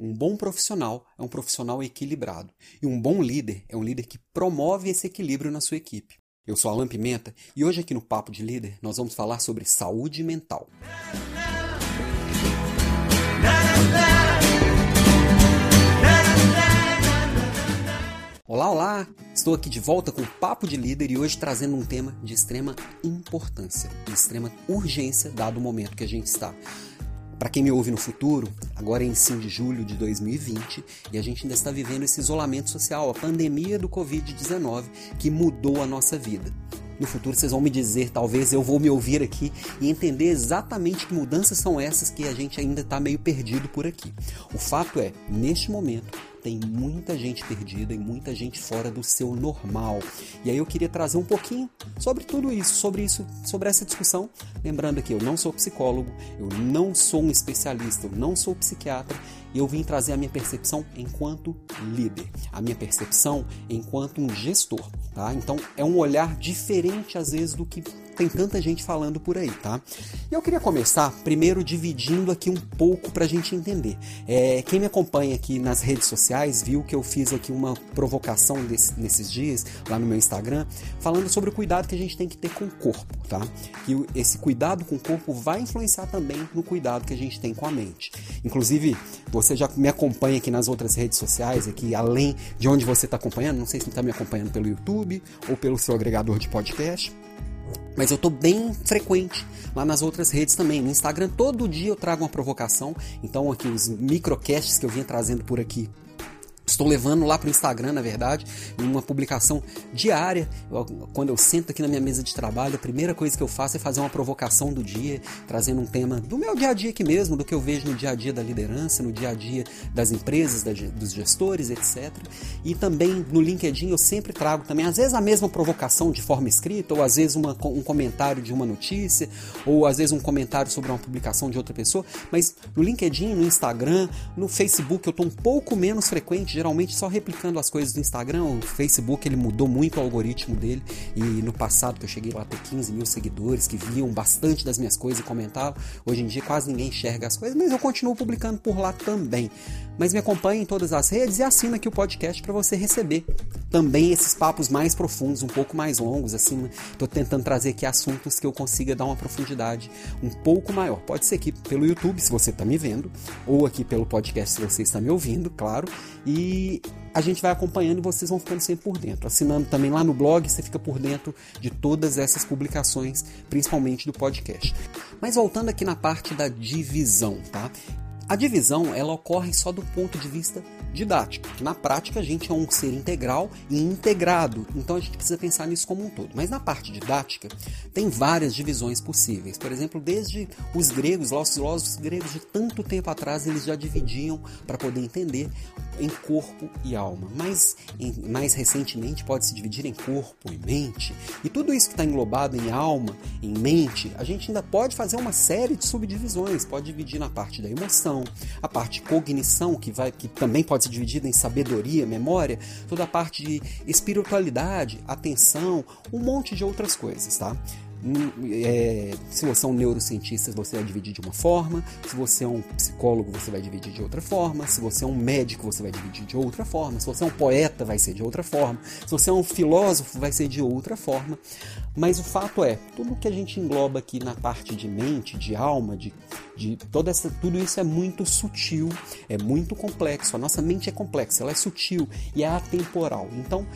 Um bom profissional é um profissional equilibrado. E um bom líder é um líder que promove esse equilíbrio na sua equipe. Eu sou Alan Pimenta e hoje aqui no Papo de Líder nós vamos falar sobre saúde mental. Olá, olá! Estou aqui de volta com o Papo de Líder e hoje trazendo um tema de extrema importância, de extrema urgência, dado o momento que a gente está. Para quem me ouve no futuro, agora é em 5 de julho de 2020 e a gente ainda está vivendo esse isolamento social, a pandemia do Covid-19 que mudou a nossa vida. No futuro vocês vão me dizer, talvez eu vou me ouvir aqui e entender exatamente que mudanças são essas que a gente ainda está meio perdido por aqui. O fato é, neste momento, tem muita gente perdida e muita gente fora do seu normal. E aí eu queria trazer um pouquinho sobre tudo isso, sobre isso, sobre essa discussão, lembrando que eu não sou psicólogo, eu não sou um especialista, eu não sou psiquiatra, e eu vim trazer a minha percepção enquanto líder, a minha percepção enquanto um gestor, tá? Então é um olhar diferente às vezes do que tem tanta gente falando por aí, tá? E eu queria começar primeiro dividindo aqui um pouco para a gente entender. É, quem me acompanha aqui nas redes sociais viu que eu fiz aqui uma provocação desse, nesses dias lá no meu Instagram, falando sobre o cuidado que a gente tem que ter com o corpo, tá? Que esse cuidado com o corpo vai influenciar também no cuidado que a gente tem com a mente. Inclusive, você já me acompanha aqui nas outras redes sociais, aqui além de onde você está acompanhando, não sei se está me acompanhando pelo YouTube ou pelo seu agregador de podcast. Mas eu tô bem frequente lá nas outras redes também. No Instagram, todo dia eu trago uma provocação. Então, aqui, os microcasts que eu vinha trazendo por aqui Estou levando lá para o Instagram, na verdade, uma publicação diária. Quando eu sento aqui na minha mesa de trabalho, a primeira coisa que eu faço é fazer uma provocação do dia, trazendo um tema do meu dia a dia aqui mesmo, do que eu vejo no dia a dia da liderança, no dia a dia das empresas, dos gestores, etc. E também no LinkedIn eu sempre trago também, às vezes, a mesma provocação de forma escrita, ou às vezes uma, um comentário de uma notícia, ou às vezes um comentário sobre uma publicação de outra pessoa. Mas no LinkedIn, no Instagram, no Facebook eu estou um pouco menos frequente geralmente só replicando as coisas do Instagram. O Facebook ele mudou muito o algoritmo dele. E no passado, que eu cheguei lá a ter 15 mil seguidores que viam bastante das minhas coisas e comentavam, hoje em dia quase ninguém enxerga as coisas, mas eu continuo publicando por lá também. Mas me acompanhe em todas as redes e assina aqui o podcast para você receber também esses papos mais profundos, um pouco mais longos, assim. Estou tentando trazer aqui assuntos que eu consiga dar uma profundidade um pouco maior. Pode ser aqui pelo YouTube, se você está me vendo, ou aqui pelo podcast, se você está me ouvindo, claro. E a gente vai acompanhando e vocês vão ficando sempre por dentro. Assinando também lá no blog, você fica por dentro de todas essas publicações, principalmente do podcast. Mas voltando aqui na parte da divisão, tá? A divisão ela ocorre só do ponto de vista didático. Na prática, a gente é um ser integral e integrado, então a gente precisa pensar nisso como um todo. Mas na parte didática, tem várias divisões possíveis. Por exemplo, desde os gregos, lá os filósofos gregos de tanto tempo atrás, eles já dividiam para poder entender em corpo e alma. Mas em, mais recentemente pode se dividir em corpo e mente. E tudo isso que está englobado em alma, em mente, a gente ainda pode fazer uma série de subdivisões. Pode dividir na parte da emoção, a parte de cognição, que, vai, que também pode ser dividida em sabedoria, memória, toda a parte de espiritualidade, atenção, um monte de outras coisas, tá? é, se você é um neurocientista, você vai dividir de uma forma, se você é um psicólogo, você vai dividir de outra forma, se você é um médico, você vai dividir de outra forma, se você é um poeta, vai ser de outra forma, se você é um filósofo, vai ser de outra forma. Mas o fato é, tudo que a gente engloba aqui na parte de mente, de alma, de, de toda essa, tudo isso é muito sutil, é muito complexo. A nossa mente é complexa, ela é sutil e é atemporal. Então,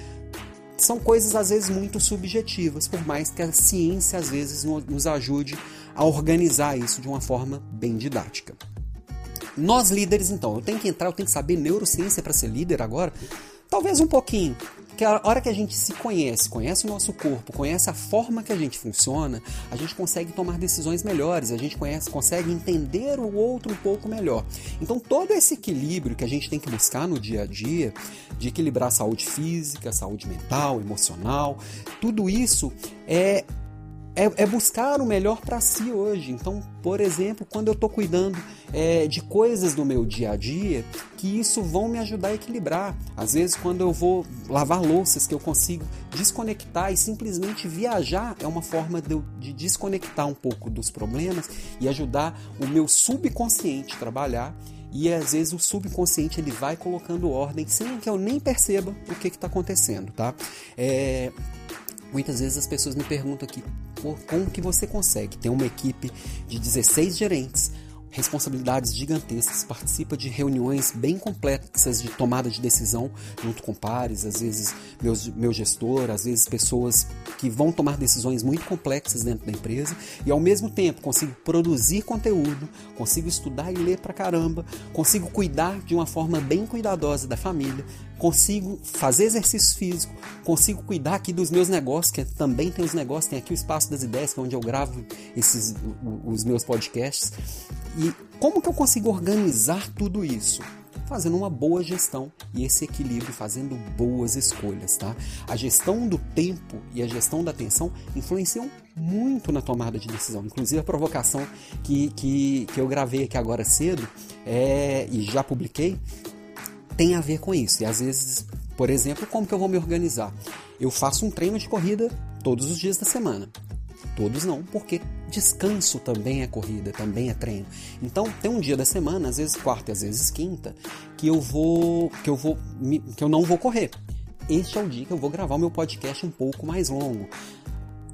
são coisas às vezes muito subjetivas, por mais que a ciência às vezes nos ajude a organizar isso de uma forma bem didática. Nós líderes, então, eu tenho que entrar, eu tenho que saber neurociência para ser líder agora? Talvez um pouquinho, porque a hora que a gente se conhece, conhece o nosso corpo, conhece a forma que a gente funciona, a gente consegue tomar decisões melhores, a gente conhece, consegue entender o outro um pouco melhor. Então todo esse equilíbrio que a gente tem que buscar no dia a dia, de equilibrar a saúde física, a saúde mental, emocional, tudo isso é é, é, buscar o melhor para si hoje. Então, por exemplo, quando eu estou cuidando é, de coisas do meu dia a dia, que isso vão me ajudar a equilibrar. Às vezes, quando eu vou lavar louças, que eu consigo desconectar e simplesmente viajar, é uma forma de, de desconectar um pouco dos problemas e ajudar o meu subconsciente a trabalhar e às vezes o subconsciente ele vai colocando ordem sem que eu nem perceba o que está acontecendo, tá? É, muitas vezes as pessoas me perguntam aqui como que você consegue ter uma equipe de 16 gerentes responsabilidades gigantescas, participa de reuniões bem complexas de tomada de decisão junto com pares, às vezes meus, meu gestor, às vezes pessoas que vão tomar decisões muito complexas dentro da empresa e ao mesmo tempo consigo produzir conteúdo, consigo estudar e ler pra caramba, consigo cuidar de uma forma bem cuidadosa da família, consigo fazer exercício físico, consigo cuidar aqui dos meus negócios, que também tem os negócios, tem aqui o Espaço das Ideias, que é onde eu gravo esses, os meus podcasts. E como que eu consigo organizar tudo isso? Fazendo uma boa gestão e esse equilíbrio, fazendo boas escolhas, tá? A gestão do tempo e a gestão da atenção influenciam muito na tomada de decisão. Inclusive a provocação que, que, que eu gravei aqui agora cedo é, e já publiquei tem a ver com isso. E às vezes, por exemplo, como que eu vou me organizar? Eu faço um treino de corrida todos os dias da semana. Todos não, porque descanso também é corrida, também é treino. Então, tem um dia da semana, às vezes quarta, às vezes quinta, que eu vou que eu vou que eu não vou correr. Este é o dia que eu vou gravar o meu podcast um pouco mais longo.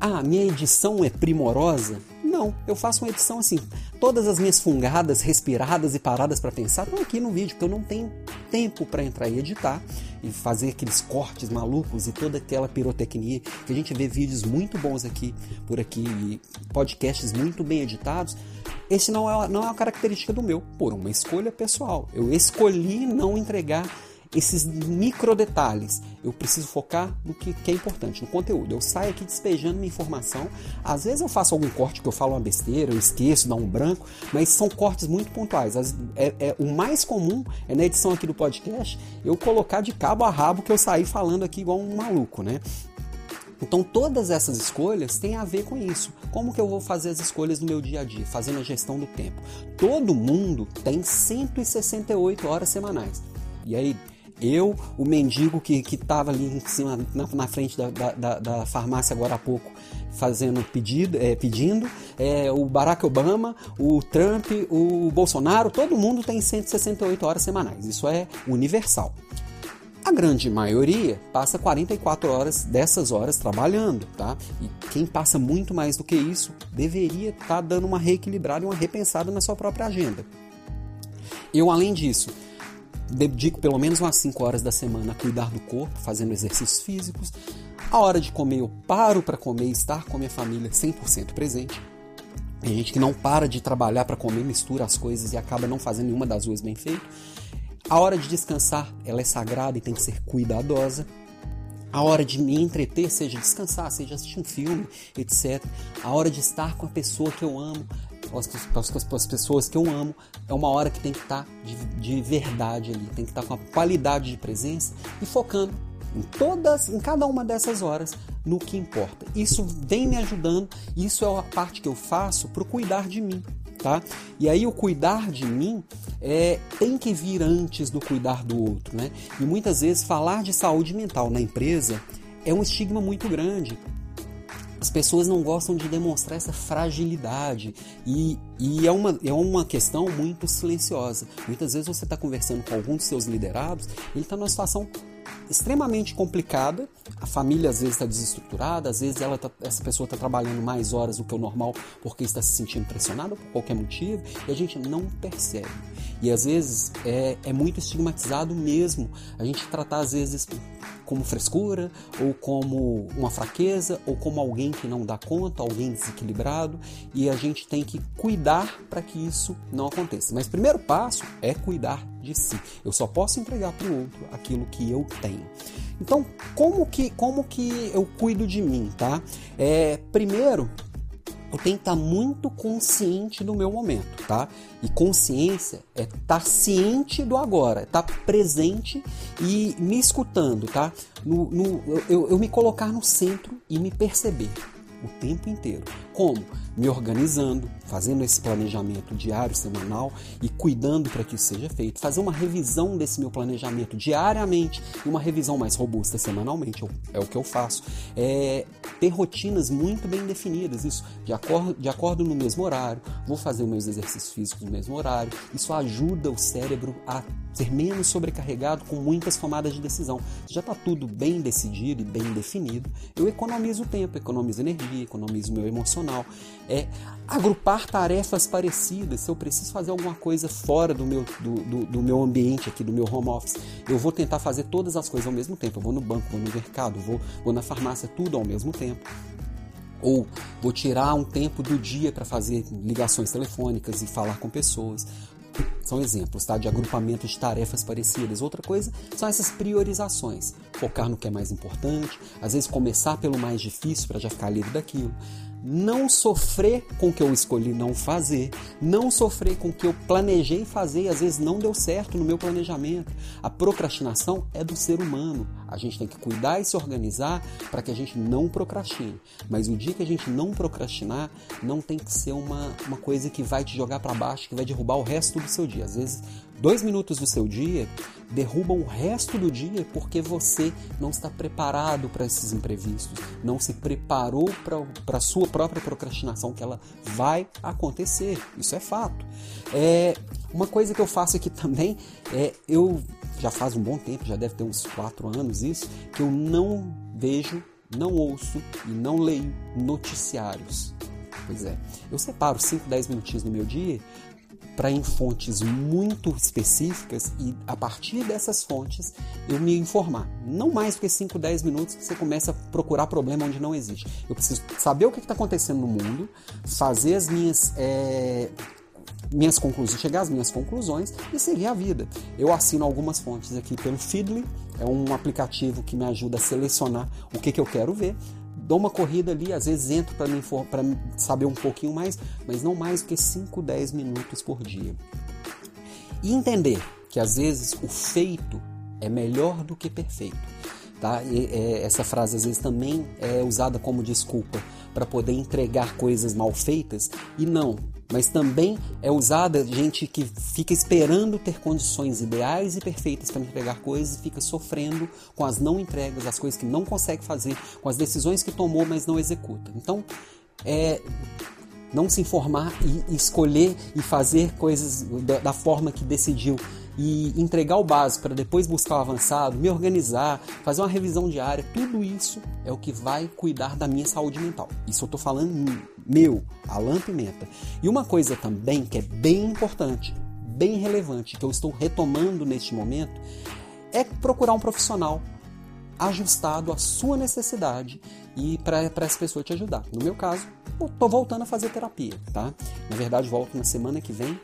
Ah, minha edição é primorosa? Não, eu faço uma edição assim. Todas as minhas fungadas, respiradas e paradas para pensar estão aqui no vídeo, porque eu não tenho tempo para entrar e editar e fazer aqueles cortes malucos e toda aquela pirotecnia que a gente vê vídeos muito bons aqui por aqui, podcasts muito bem editados. Esse não é, não é uma característica do meu, por uma escolha pessoal. Eu escolhi não entregar esses micro detalhes. Eu preciso focar no que, que, é importante, no conteúdo. Eu saio aqui despejando minha informação. Às vezes eu faço algum corte que eu falo uma besteira, eu esqueço, dá um branco, mas são cortes muito pontuais. As, é, é, o mais comum é na edição aqui do podcast eu colocar de cabo a rabo que eu saí falando aqui igual um maluco, né? Então todas essas escolhas têm a ver com isso. Como que eu vou fazer as escolhas no meu dia a dia, fazendo a gestão do tempo? Todo mundo tem 168 horas semanais. E aí, eu, o mendigo que estava ali em cima, na, na frente da, da, da, farmácia agora há pouco, fazendo pedido, é, pedindo, é, o Barack Obama, o Trump, o Bolsonaro, todo mundo tem 168 horas semanais. Isso é universal. A grande maioria passa 44 horas dessas horas trabalhando, tá? E quem passa muito mais do que isso deveria estar tá dando uma reequilibrada e uma repensada na sua própria agenda. Eu, além disso, dedico pelo menos umas 5 horas da semana a cuidar do corpo, fazendo exercícios físicos. A hora de comer, eu paro para comer e estar com a minha família 100% presente. Tem gente que não para de trabalhar para comer, mistura as coisas e acaba não fazendo nenhuma das duas bem feito. A hora de descansar, ela é sagrada e tem que ser cuidadosa. A hora de me entreter, seja descansar, seja assistir um filme, etc. A hora de estar com a pessoa que eu amo, as pessoas que eu amo, é uma hora que tem que estar tá de, de verdade ali, tem que estar tá com a qualidade de presença e focando em todas, em cada uma dessas horas no que importa. Isso vem me ajudando, isso é a parte que eu faço para cuidar de mim, tá? E aí o cuidar de mim é, tem que vir antes do cuidar do outro, né? E muitas vezes falar de saúde mental na empresa é um estigma muito grande, as pessoas não gostam de demonstrar essa fragilidade e, e é, uma, é uma questão muito silenciosa. Muitas vezes você está conversando com algum dos seus liderados, ele está numa situação extremamente complicada. A família às vezes está desestruturada, às vezes ela tá, essa pessoa está trabalhando mais horas do que o normal porque está se sentindo pressionada por qualquer motivo e a gente não percebe. E às vezes é, é muito estigmatizado mesmo a gente tratar às vezes como frescura, ou como uma fraqueza, ou como alguém que não dá conta, alguém desequilibrado, e a gente tem que cuidar para que isso não aconteça. Mas o primeiro passo é cuidar de si. Eu só posso entregar para o outro aquilo que eu tenho. Então, como que, como que eu cuido de mim, tá? É, primeiro, eu tenho que estar muito consciente do meu momento, tá? E consciência é estar ciente do agora, é estar presente e me escutando, tá? No, no eu, eu me colocar no centro e me perceber o tempo inteiro. Como? Me organizando, fazendo esse planejamento diário, semanal e cuidando para que isso seja feito, fazer uma revisão desse meu planejamento diariamente e uma revisão mais robusta semanalmente, é o que eu faço. É ter rotinas muito bem definidas, isso de acordo, de acordo no mesmo horário, vou fazer meus exercícios físicos no mesmo horário, isso ajuda o cérebro a ser menos sobrecarregado com muitas tomadas de decisão. Já está tudo bem decidido e bem definido, eu economizo tempo, economizo energia, economizo meu emocional. É agrupar tarefas parecidas. Se eu preciso fazer alguma coisa fora do meu, do, do, do meu ambiente aqui, do meu home office, eu vou tentar fazer todas as coisas ao mesmo tempo. Eu vou no banco, vou no mercado, vou, vou na farmácia, tudo ao mesmo tempo. Ou vou tirar um tempo do dia para fazer ligações telefônicas e falar com pessoas. São exemplos tá? de agrupamento de tarefas parecidas. Outra coisa são essas priorizações. Focar no que é mais importante, às vezes começar pelo mais difícil para já ficar livre daquilo não sofrer com o que eu escolhi não fazer, não sofrer com o que eu planejei fazer e às vezes não deu certo no meu planejamento. A procrastinação é do ser humano. A gente tem que cuidar e se organizar para que a gente não procrastine. Mas o dia que a gente não procrastinar, não tem que ser uma, uma coisa que vai te jogar para baixo, que vai derrubar o resto do seu dia. Às vezes Dois minutos do seu dia derrubam o resto do dia porque você não está preparado para esses imprevistos, não se preparou para a sua própria procrastinação, que ela vai acontecer. Isso é fato. É, uma coisa que eu faço aqui também é eu já faz um bom tempo, já deve ter uns quatro anos isso, que eu não vejo, não ouço e não leio noticiários. Pois é, eu separo 5, 10 minutinhos no meu dia para em fontes muito específicas e a partir dessas fontes eu me informar. Não mais do que 5, 10 minutos que você começa a procurar problema onde não existe. Eu preciso saber o que está acontecendo no mundo, fazer as minhas. É, minhas conclusões, chegar às minhas conclusões e seguir a vida. Eu assino algumas fontes aqui pelo Feedly, é um aplicativo que me ajuda a selecionar o que, que eu quero ver dou uma corrida ali, às vezes entro para saber um pouquinho mais, mas não mais do que 5, 10 minutos por dia. E entender que às vezes o feito é melhor do que perfeito. Tá? E, é, essa frase às vezes também é usada como desculpa para poder entregar coisas mal feitas e não, mas também é usada gente que fica esperando ter condições ideais e perfeitas para entregar coisas e fica sofrendo com as não entregas, as coisas que não consegue fazer, com as decisões que tomou, mas não executa. Então, é não se informar e escolher e fazer coisas da, forma que decidiu e entregar o básico para depois buscar o avançado, me organizar, fazer uma revisão diária, tudo isso é o que vai cuidar da minha saúde mental. Isso eu estou falando meu, Alan Pimenta. E uma coisa também que é bem importante, bem relevante, que eu estou retomando neste momento, é procurar um profissional ajustado à sua necessidade e para essa pessoa te ajudar. No meu caso, estou voltando a fazer terapia, tá? Na verdade, volto na semana que vem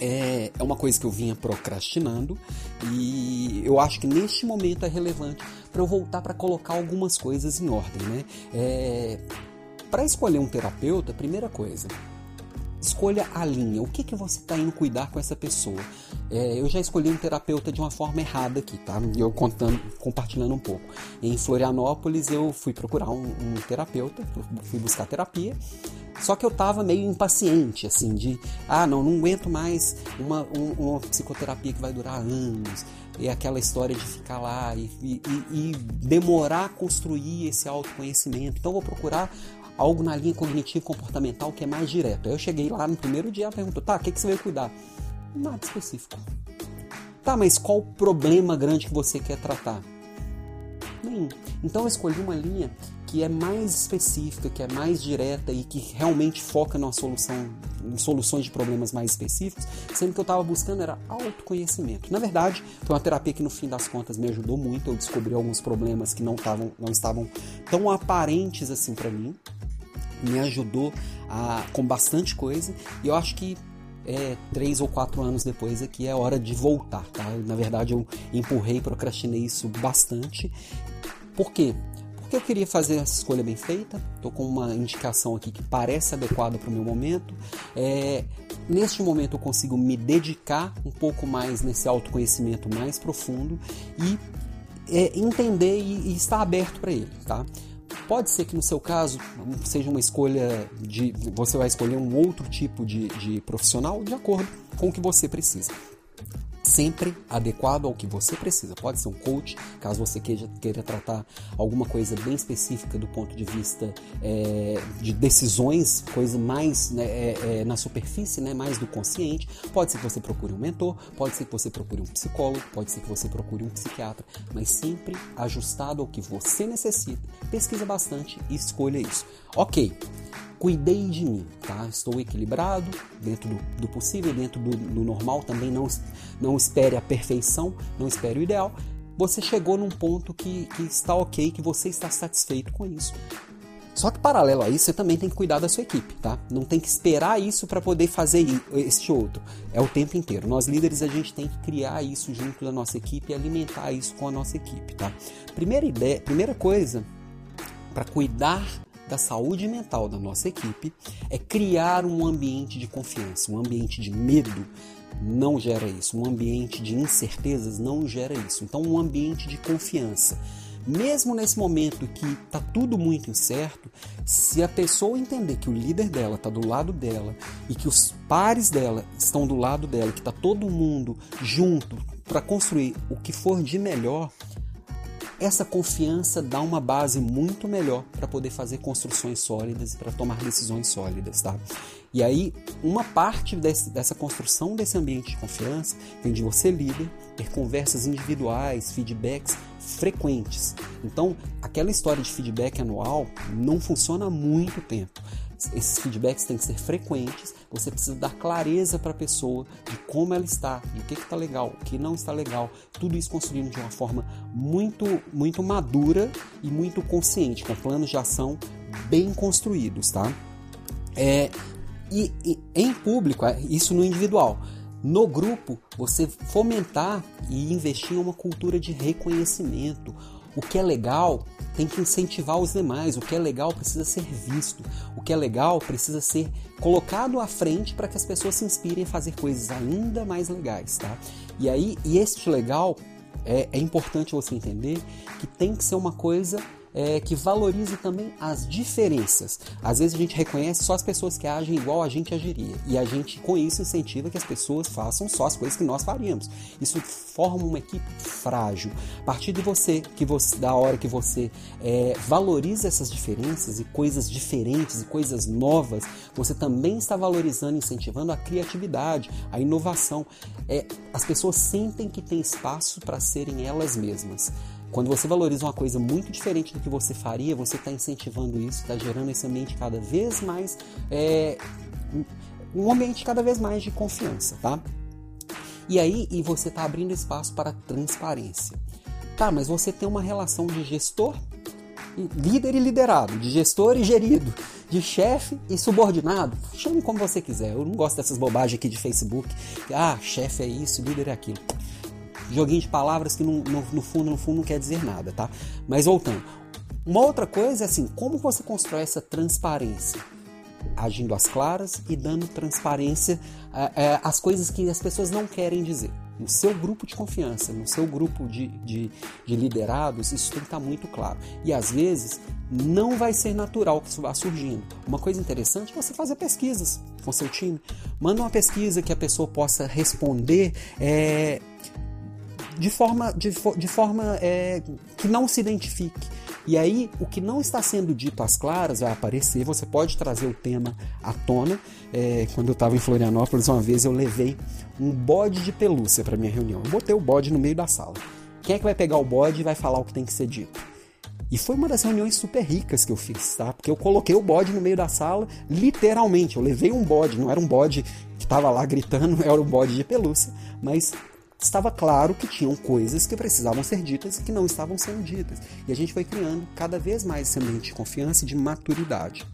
é, é uma coisa que eu vinha procrastinando e eu acho que neste momento é relevante para eu voltar para colocar algumas coisas em ordem, né? É, para escolher um terapeuta, primeira coisa, escolha a linha. O que, que você está indo cuidar com essa pessoa? É, eu já escolhi um terapeuta de uma forma errada aqui, tá? Eu contando, compartilhando um pouco. Em Florianópolis eu fui procurar um, um terapeuta, fui buscar terapia. Só que eu tava meio impaciente, assim, de ah, não, não aguento mais uma, um, uma psicoterapia que vai durar anos. E aquela história de ficar lá e, e, e demorar a construir esse autoconhecimento. Então, vou procurar algo na linha cognitivo comportamental que é mais direto. Eu cheguei lá no primeiro dia e perguntou: tá, o que, que você veio cuidar? Nada específico. Tá, mas qual o problema grande que você quer tratar? Nenhum. Então eu escolhi uma linha que é mais específica, que é mais direta e que realmente foca solução, em soluções de problemas mais específicos, sendo que eu estava buscando era autoconhecimento. Na verdade, foi uma terapia que no fim das contas me ajudou muito. Eu descobri alguns problemas que não, tavam, não estavam tão aparentes assim para mim. Me ajudou a, com bastante coisa e eu acho que é, três ou quatro anos depois aqui é hora de voltar, tá? Na verdade eu empurrei, procrastinei isso bastante. Por quê? Porque eu queria fazer essa escolha bem feita, estou com uma indicação aqui que parece adequada para o meu momento. É, neste momento eu consigo me dedicar um pouco mais nesse autoconhecimento mais profundo e é, entender e, e estar aberto para ele, tá? Pode ser que no seu caso seja uma escolha de. Você vai escolher um outro tipo de, de profissional de acordo com o que você precisa sempre adequado ao que você precisa. Pode ser um coach, caso você queira, queira tratar alguma coisa bem específica do ponto de vista é, de decisões, coisa mais né, é, é, na superfície, né, mais do consciente. Pode ser que você procure um mentor, pode ser que você procure um psicólogo, pode ser que você procure um psiquiatra, mas sempre ajustado ao que você necessita. Pesquisa bastante e escolha isso. Ok, cuidei de mim, tá? Estou equilibrado dentro do, do possível, dentro do, do, normal. Também não, não espere a perfeição, não espere o ideal. Você chegou num ponto que, que está ok, que você está satisfeito com isso. Só que paralelo a isso, você também tem que cuidar da sua equipe, tá? Não tem que esperar isso para poder fazer este outro. É o tempo inteiro. Nós líderes a gente tem que criar isso junto da nossa equipe e alimentar isso com a nossa equipe, tá? Primeira ideia, primeira coisa para cuidar da saúde mental da nossa equipe é criar um ambiente de confiança, um ambiente de medo não gera isso, um ambiente de incertezas não gera isso. Então, um ambiente de confiança. Mesmo nesse momento que está tudo muito incerto, se a pessoa entender que o líder dela está do lado dela e que os pares dela estão do lado dela, que está todo mundo junto para construir o que for de melhor, essa confiança dá uma base muito melhor para poder fazer construções sólidas e para tomar decisões sólidas, tá? E aí, uma parte desse, dessa construção desse ambiente de confiança vem de você, líder, ter conversas individuais, feedbacks frequentes. Então, aquela história de feedback anual não funciona há muito tempo. Esses feedbacks têm que ser frequentes, você precisa dar clareza para a pessoa de como ela está, de o que está legal, o que não está legal. Tudo isso construído de uma forma muito, muito madura e muito consciente, com planos de ação bem construídos, tá? É, e, e em público, é, isso no individual. No grupo, você fomentar e investir em uma cultura de reconhecimento. O que é legal tem que incentivar os demais. O que é legal precisa ser visto. O que é legal precisa ser colocado à frente para que as pessoas se inspirem a fazer coisas ainda mais legais, tá? E aí, e este legal é, é importante você entender que tem que ser uma coisa é, que valorize também as diferenças. Às vezes a gente reconhece só as pessoas que agem igual a gente agiria e a gente com isso incentiva que as pessoas façam só as coisas que nós faríamos. Isso forma uma equipe frágil. A partir de você, que você da hora que você é, valoriza essas diferenças e coisas diferentes e coisas novas, você também está valorizando, incentivando a criatividade, a inovação. É, as pessoas sentem que tem espaço para serem elas mesmas. Quando você valoriza uma coisa muito diferente do que você faria, você está incentivando isso, está gerando esse ambiente cada vez mais. É, um ambiente cada vez mais de confiança, tá? E aí, e você está abrindo espaço para transparência. Tá, mas você tem uma relação de gestor, líder e liderado, de gestor e gerido, de chefe e subordinado. Chame como você quiser. Eu não gosto dessas bobagens aqui de Facebook. Ah, chefe é isso, líder é aquilo joguinho de palavras que no, no, no, fundo, no fundo não quer dizer nada, tá? Mas voltando. Uma outra coisa é assim, como você constrói essa transparência? Agindo às claras e dando transparência é, às coisas que as pessoas não querem dizer. No seu grupo de confiança, no seu grupo de, de, de liderados, isso tem que estar muito claro. E às vezes não vai ser natural que isso vá surgindo. Uma coisa interessante é você fazer pesquisas com seu time. Manda uma pesquisa que a pessoa possa responder é, de forma, de, de forma é, que não se identifique. E aí, o que não está sendo dito às claras vai aparecer. Você pode trazer o tema à tona. É, quando eu estava em Florianópolis, uma vez eu levei um bode de pelúcia para minha reunião. Eu botei o bode no meio da sala. Quem é que vai pegar o bode e vai falar o que tem que ser dito? E foi uma das reuniões super ricas que eu fiz, tá? Porque eu coloquei o bode no meio da sala, literalmente. Eu levei um bode, não era um bode que estava lá gritando, era um bode de pelúcia, mas estava claro que tinham coisas que precisavam ser ditas e que não estavam sendo ditas. E a gente foi criando cada vez mais esse ambiente de confiança e de maturidade.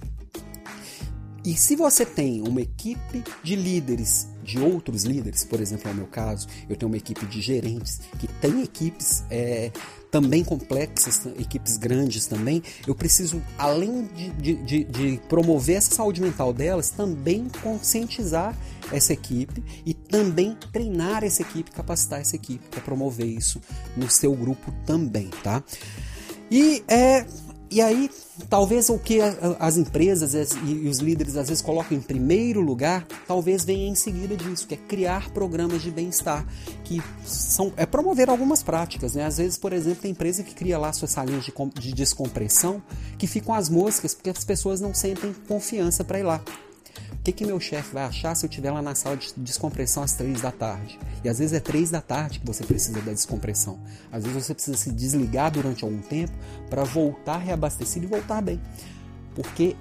E se você tem uma equipe de líderes, de outros líderes, por exemplo, no meu caso, eu tenho uma equipe de gerentes que tem equipes é, também complexas, equipes grandes também, eu preciso, além de, de, de, de promover essa saúde mental delas, também conscientizar essa equipe e também treinar essa equipe, capacitar essa equipe para promover isso no seu grupo também, tá? E é E aí, talvez o que as empresas e os líderes às vezes colocam em primeiro lugar, talvez venha em seguida disso, que é criar programas de bem-estar, que são é promover algumas práticas, né? Às vezes, por exemplo, tem empresa que cria lá suas salinhas de, de descompressão, que ficam as moscas porque as pessoas não sentem confiança para ir lá que, que meu chefe vai achar se eu estiver lá na sala de descompressão às três da tarde? E às vezes é três da tarde que você precisa da descompressão. Às vezes você precisa se desligar durante algum tempo para voltar reabastecido e voltar bem. Porque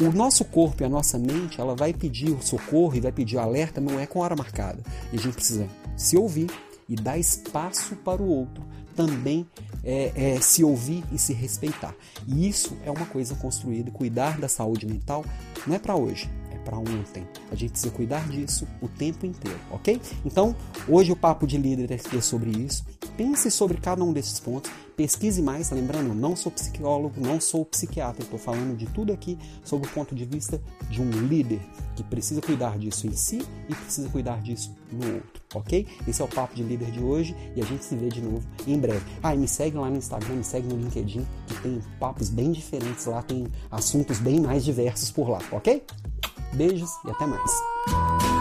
o nosso corpo e a nossa mente, ela vai pedir o socorro e vai pedir o alerta, não é com hora marcada. E a gente precisa se ouvir e dar espaço para o outro também é, é, se ouvir e se respeitar. E isso é uma coisa construída. Cuidar da saúde mental não é para hoje, para ontem. A gente precisa cuidar disso o tempo inteiro, ok? Então, hoje o Papo de Líder é sobre isso. Pense sobre cada um desses pontos, pesquise mais. Lembrando, não sou psicólogo, não sou psiquiatra, estou falando de tudo aqui sob o ponto de vista de um líder que precisa cuidar disso em si e precisa cuidar disso no outro, ok? Esse é o Papo de Líder de hoje e a gente se vê de novo em breve. Ah, e me segue lá no Instagram, me segue no LinkedIn, que tem papos bem diferentes lá, tem assuntos bem mais diversos por lá, ok? Beijos e até mais.